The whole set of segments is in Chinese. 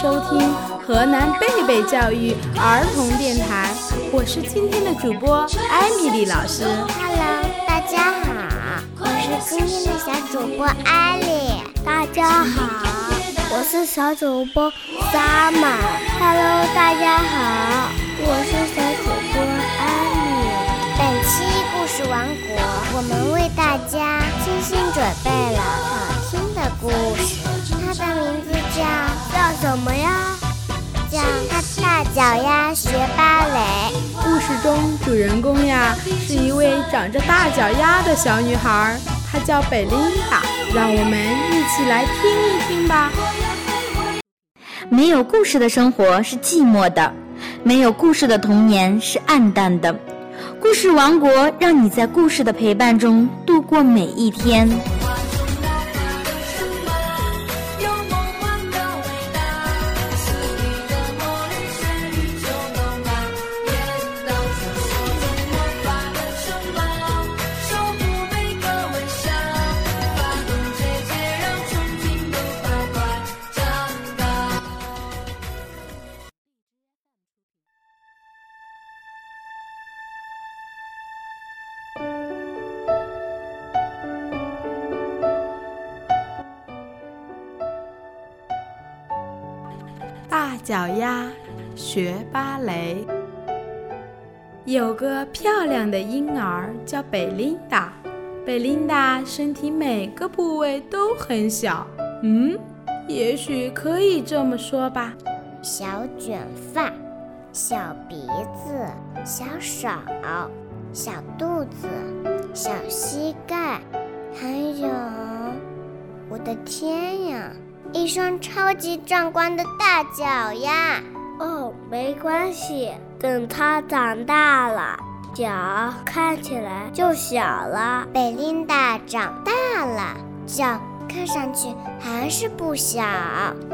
收听河南贝贝教育儿童电台，我是今天的主播艾米丽老师。Hello，大家好，我是今天的小主播艾丽。大家好，我是小主播 Summer。Hello，大家好，我是小主播艾米。本期故事王国，我们为大家精心准备了好听的故事，它的名字叫叫什么呀？叫大脚丫学芭蕾。故事中主人公呀是一位长着大脚丫的小女孩，她叫贝琳达。让我们一起来听一听吧。没有故事的生活是寂寞的，没有故事的童年是暗淡的。故事王国让你在故事的陪伴中度过每一天。脚丫学芭蕾。有个漂亮的婴儿叫贝琳达，贝琳达身体每个部位都很小，嗯，也许可以这么说吧：小卷发，小鼻子，小手，小肚子，小膝盖，还有，我的天呀！一双超级壮观的大脚丫！哦，没关系，等它长大了，脚看起来就小了。贝琳达长大了，脚看上去还是不小，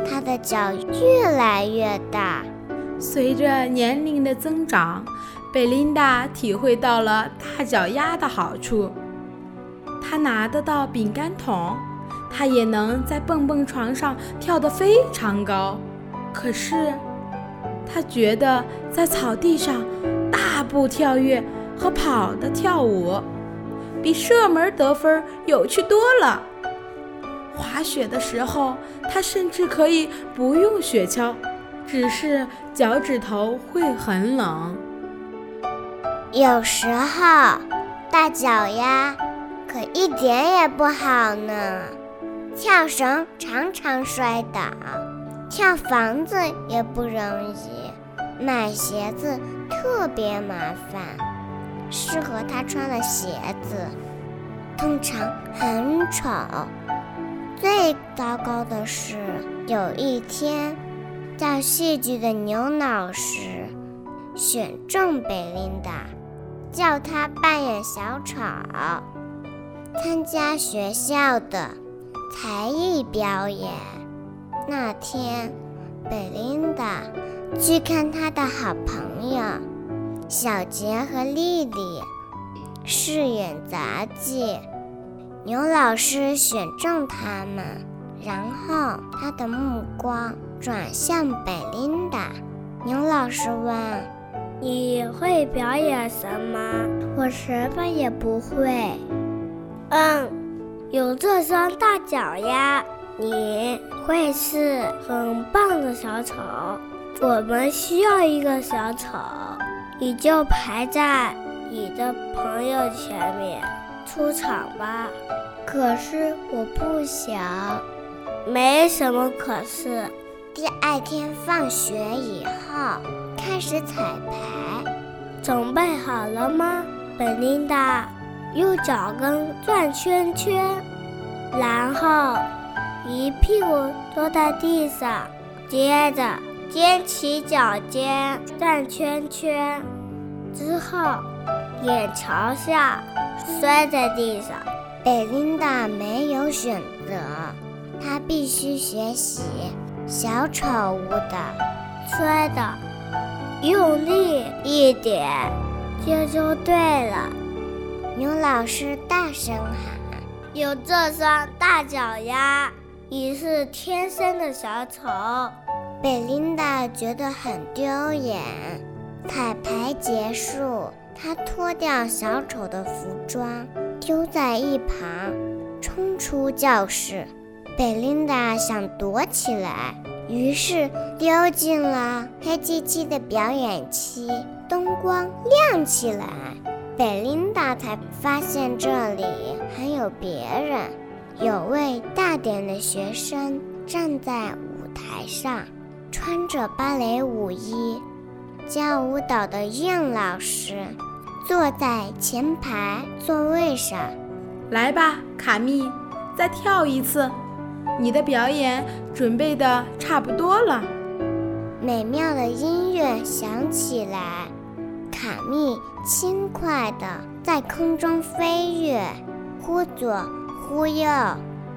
她的脚越来越大。随着年龄的增长，贝琳达体会到了大脚丫的好处，她拿得到饼干桶。他也能在蹦蹦床上跳得非常高，可是他觉得在草地上大步跳跃和跑的跳舞比射门得分有趣多了。滑雪的时候，他甚至可以不用雪橇，只是脚趾头会很冷。有时候大脚丫可一点也不好呢。跳绳常常摔倒，跳房子也不容易，买鞋子特别麻烦，适合他穿的鞋子通常很丑。最糟糕的是，有一天，教戏剧的牛老师选中贝琳达，叫她扮演小丑，参加学校的。才艺表演那天，贝琳达去看她的好朋友小杰和丽丽饰演杂技。牛老师选中他们，然后他的目光转向贝琳达。牛老师问：“你会表演什么？”“我什么也不会。”“嗯。”有这双大脚丫，你会是很棒的小丑。我们需要一个小丑，你就排在你的朋友前面出场吧。可是我不想。没什么可是。第二天放学以后开始彩排，准备好了吗，本琳达？用脚跟转圈圈，然后一屁股坐在地上，接着踮起脚尖转圈圈，之后脸朝下摔在地上。贝琳达没有选择，她必须学习小丑舞的，摔的用力一点，这就对了。牛老师大声喊：“有这双大脚丫，你是天生的小丑。贝琳达觉得很丢脸。彩排结束，她脱掉小丑的服装，丢在一旁，冲出教室。贝琳达想躲起来，于是丢进了黑漆漆的表演期。灯光亮起来，贝琳达才发现这里还有别人。有位大点的学生站在舞台上，穿着芭蕾舞衣。教舞蹈的燕老师坐在前排座位上。来吧，卡密，再跳一次。你的表演准备的差不多了。美妙的音乐响起来，卡密轻快地在空中飞跃，忽左忽右，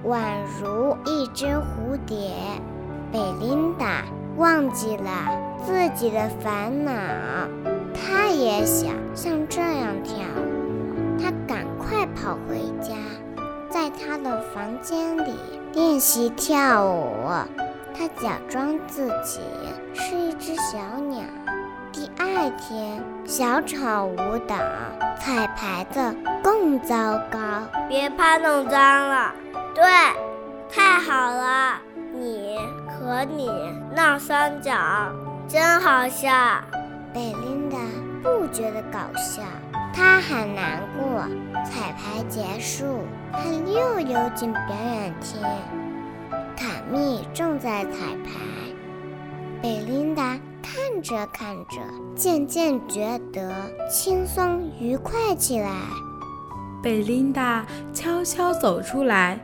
宛如一只蝴蝶。贝琳达忘记了。自己的烦恼，他也想像这样跳舞。他赶快跑回家，在他的房间里练习跳舞。他假装自己是一只小鸟。第二天，小丑舞蹈彩排的更糟糕。别怕弄脏了，对，太好了，你和你闹三角。真好笑，贝琳达不觉得搞笑，她很难过。彩排结束，她又溜进表演厅。卡密正在彩排，贝琳达看着看着，渐渐觉得轻松愉快起来。贝琳达悄悄走出来，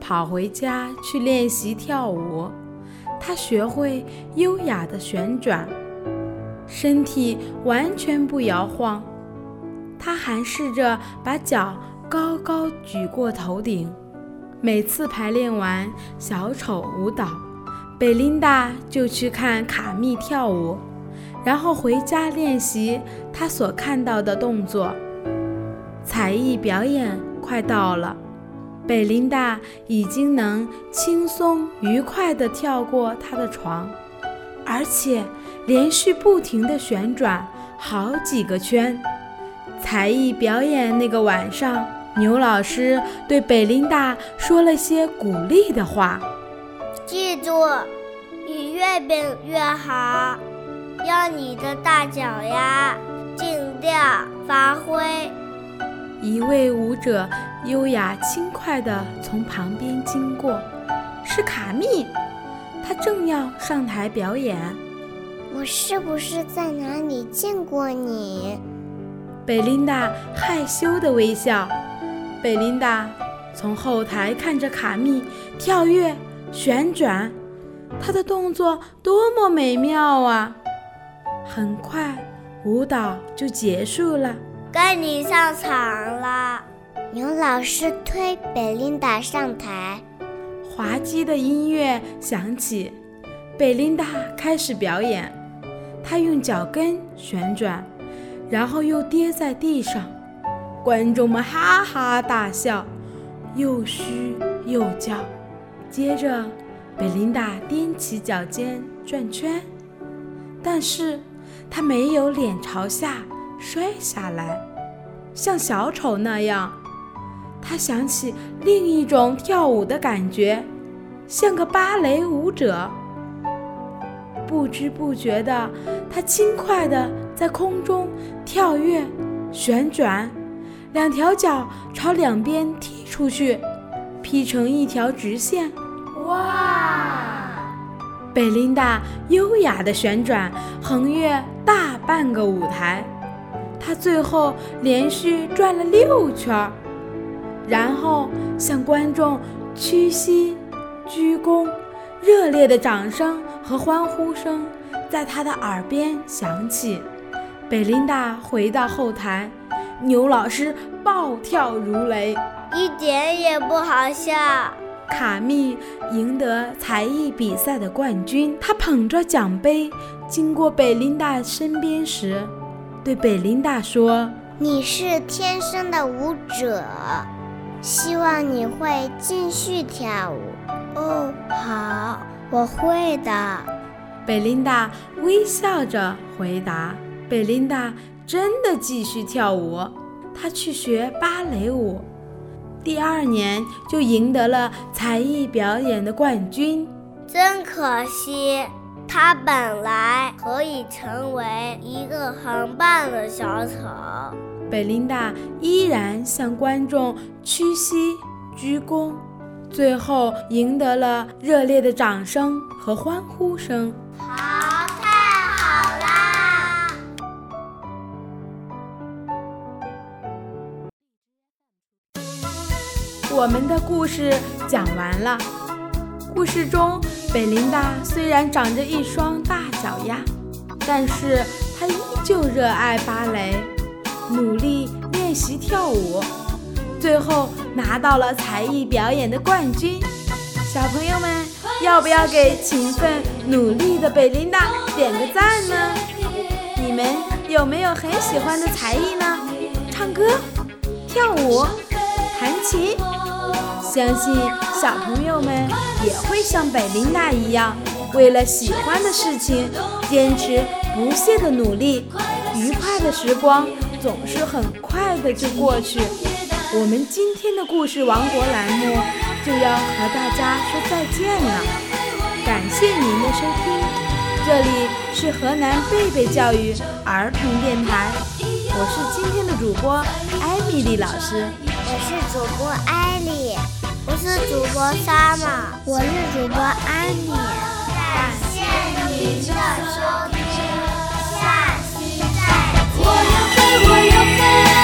跑回家去练习跳舞。他学会优雅的旋转，身体完全不摇晃。他还试着把脚高高举过头顶。每次排练完小丑舞蹈，贝琳达就去看卡密跳舞，然后回家练习她所看到的动作。才艺表演快到了。贝琳达已经能轻松愉快地跳过她的床，而且连续不停地旋转好几个圈。才艺表演那个晚上，牛老师对贝琳达说了些鼓励的话：“记住，你越变越好，要你的大脚丫尽量发挥。”一位舞者优雅轻快地从旁边经过，是卡密，他正要上台表演。我是不是在哪里见过你？贝琳达害羞地微笑。贝琳达从后台看着卡密跳跃、旋转，他的动作多么美妙啊！很快，舞蹈就结束了。该你上场了，牛老师推贝琳达上台，滑稽的音乐响起，贝琳达开始表演。她用脚跟旋转，然后又跌在地上，观众们哈哈大笑，又嘘又叫。接着，贝琳达踮起脚尖转圈，但是她没有脸朝下。摔下来，像小丑那样。他想起另一种跳舞的感觉，像个芭蕾舞者。不知不觉的，他轻快地在空中跳跃、旋转，两条脚朝两边踢出去，劈成一条直线。哇！贝琳达优雅地旋转，横越大半个舞台。她最后连续转了六圈，然后向观众屈膝鞠躬，热烈的掌声和欢呼声在他的耳边响起。贝琳达回到后台，牛老师暴跳如雷，一点也不好笑。卡密赢得才艺比赛的冠军，他捧着奖杯经过贝琳达身边时。对贝琳达说：“你是天生的舞者，希望你会继续跳舞。”哦，好，我会的。贝琳达微笑着回答。贝琳达真的继续跳舞，她去学芭蕾舞，第二年就赢得了才艺表演的冠军。真可惜，她本来可以成为一个很棒的小丑。贝琳达依然向观众屈膝鞠躬，最后赢得了热烈的掌声和欢呼声。我们的故事讲完了。故事中，贝琳达虽然长着一双大脚丫，但是她依旧热爱芭蕾，努力练习跳舞，最后拿到了才艺表演的冠军。小朋友们，要不要给勤奋努力的贝琳达点个赞呢？你们有没有很喜欢的才艺呢？唱歌、跳舞、弹琴？相信小朋友们也会像贝琳达一样，为了喜欢的事情坚持不懈的努力。愉快的时光总是很快的就过去。我们今天的故事王国栏目就要和大家说再见了，感谢您的收听，这里是河南贝贝教育儿童电台，我是今天的主播艾米丽老师，我是主播艾丽。不是主播杀马我是主播安妮感谢您的收听下期再见。我要飞我要飞。